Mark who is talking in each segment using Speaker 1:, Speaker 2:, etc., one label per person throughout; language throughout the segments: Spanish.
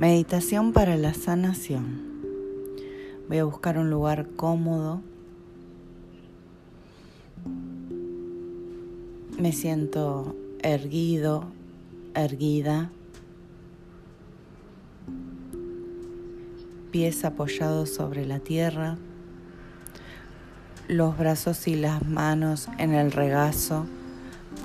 Speaker 1: Meditación para la sanación. Voy a buscar un lugar cómodo. Me siento erguido, erguida. Pies apoyados sobre la tierra. Los brazos y las manos en el regazo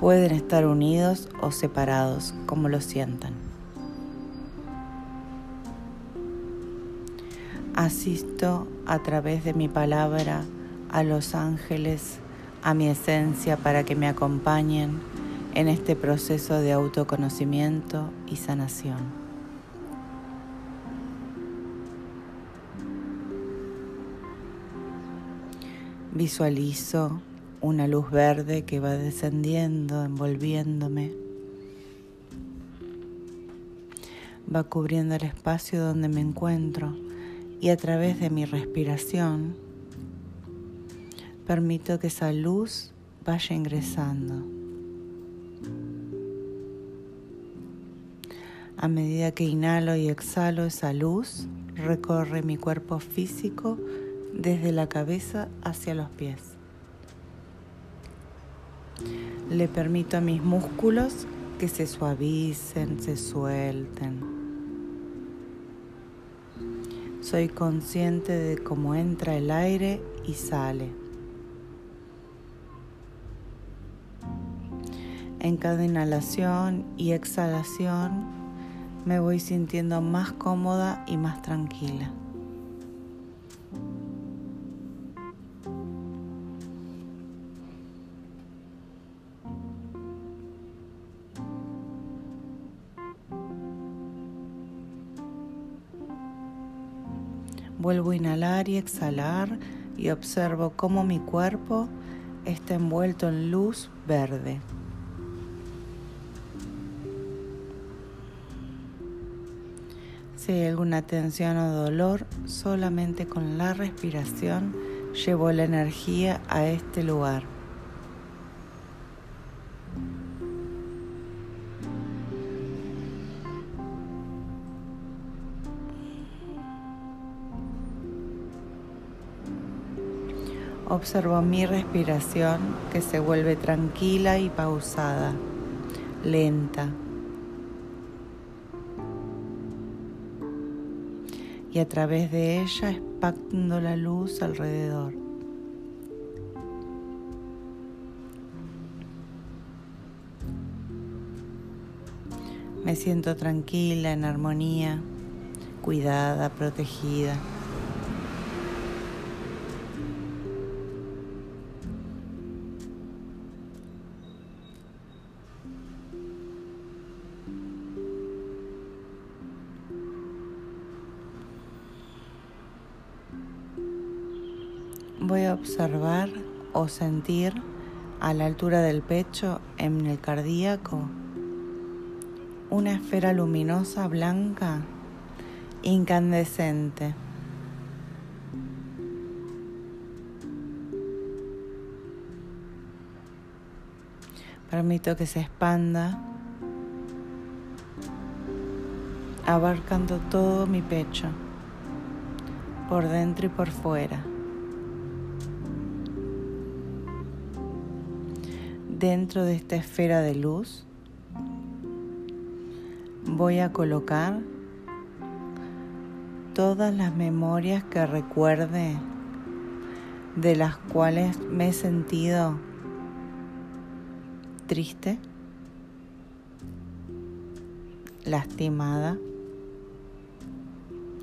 Speaker 1: pueden estar unidos o separados, como lo sientan. Asisto a través de mi palabra a los ángeles, a mi esencia para que me acompañen en este proceso de autoconocimiento y sanación. Visualizo una luz verde que va descendiendo, envolviéndome. Va cubriendo el espacio donde me encuentro y a través de mi respiración permito que esa luz vaya ingresando. A medida que inhalo y exhalo esa luz, recorre mi cuerpo físico desde la cabeza hacia los pies. Le permito a mis músculos que se suavicen, se suelten. Soy consciente de cómo entra el aire y sale. En cada inhalación y exhalación me voy sintiendo más cómoda y más tranquila. Vuelvo a inhalar y exhalar y observo cómo mi cuerpo está envuelto en luz verde. Si hay alguna tensión o dolor, solamente con la respiración llevo la energía a este lugar. Observo mi respiración que se vuelve tranquila y pausada, lenta. Y a través de ella expando la luz alrededor. Me siento tranquila, en armonía, cuidada, protegida. Voy a observar o sentir a la altura del pecho, en el cardíaco, una esfera luminosa blanca incandescente. Permito que se expanda, abarcando todo mi pecho, por dentro y por fuera. Dentro de esta esfera de luz voy a colocar todas las memorias que recuerde de las cuales me he sentido triste, lastimada,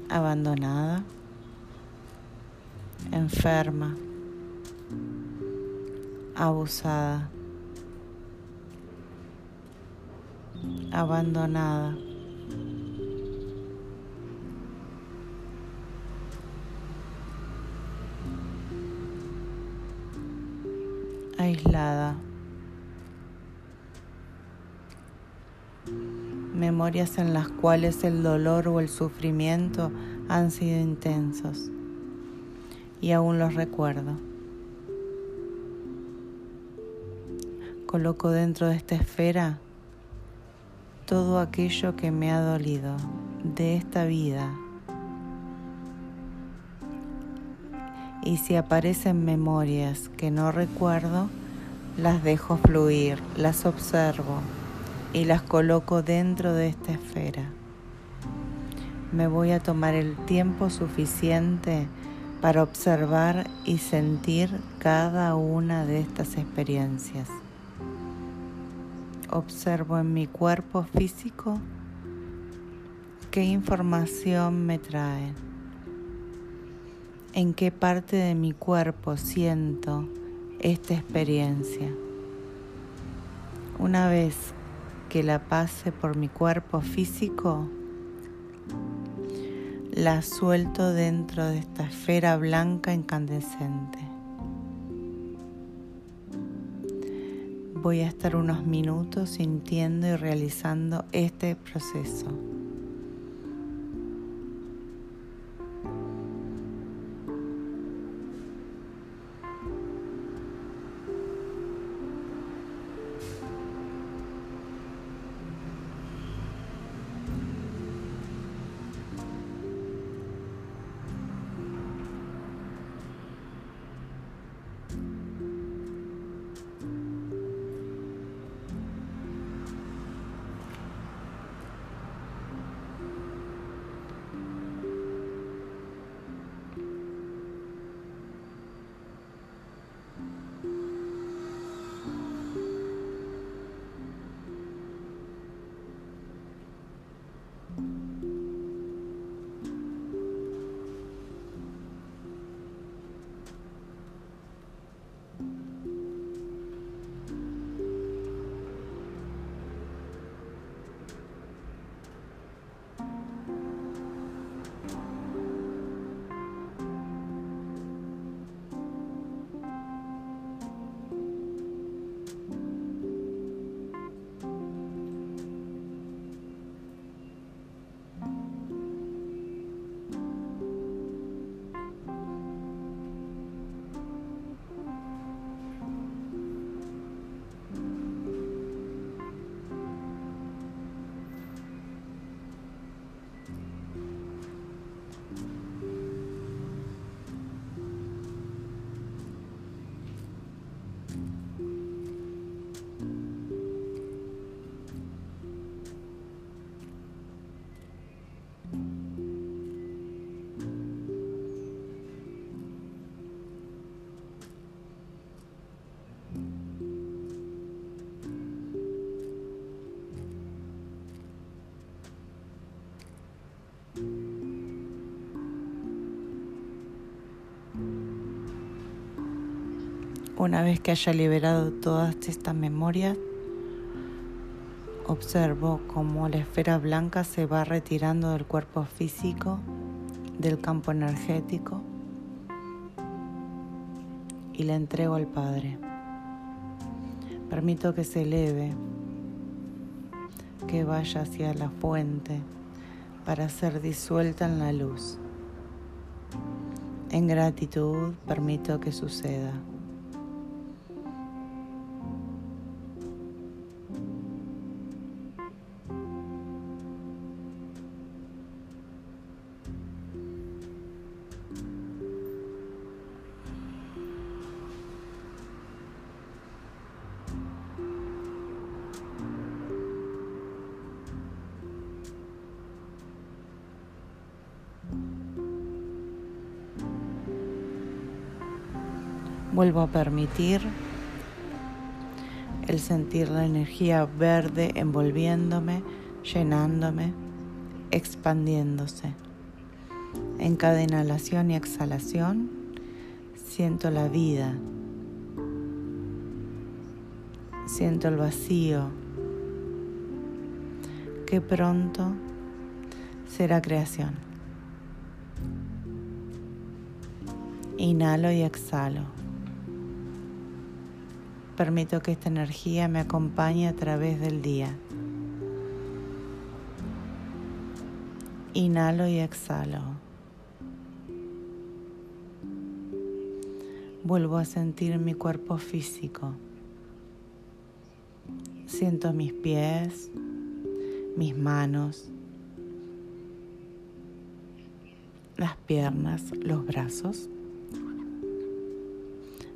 Speaker 1: abandonada, enferma, abusada. Abandonada. aislada. Memorias en las cuales el dolor o el sufrimiento han sido intensos y aún los recuerdo. Coloco dentro de esta esfera todo aquello que me ha dolido, de esta vida. Y si aparecen memorias que no recuerdo, las dejo fluir, las observo y las coloco dentro de esta esfera. Me voy a tomar el tiempo suficiente para observar y sentir cada una de estas experiencias. Observo en mi cuerpo físico qué información me trae, en qué parte de mi cuerpo siento esta experiencia. Una vez que la pase por mi cuerpo físico, la suelto dentro de esta esfera blanca incandescente. Voy a estar unos minutos sintiendo y realizando este proceso. Una vez que haya liberado todas estas memorias, observo cómo la esfera blanca se va retirando del cuerpo físico, del campo energético, y la entrego al Padre. Permito que se eleve, que vaya hacia la fuente para ser disuelta en la luz. En gratitud permito que suceda. Vuelvo a permitir el sentir la energía verde envolviéndome, llenándome, expandiéndose. En cada inhalación y exhalación siento la vida, siento el vacío, que pronto será creación. Inhalo y exhalo. Permito que esta energía me acompañe a través del día. Inhalo y exhalo. Vuelvo a sentir mi cuerpo físico. Siento mis pies, mis manos, las piernas, los brazos,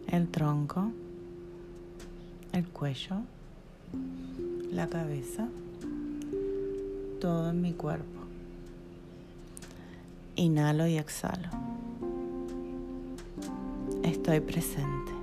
Speaker 1: el tronco, el cuello, la cabeza, todo en mi cuerpo. Inhalo y exhalo. Estoy presente.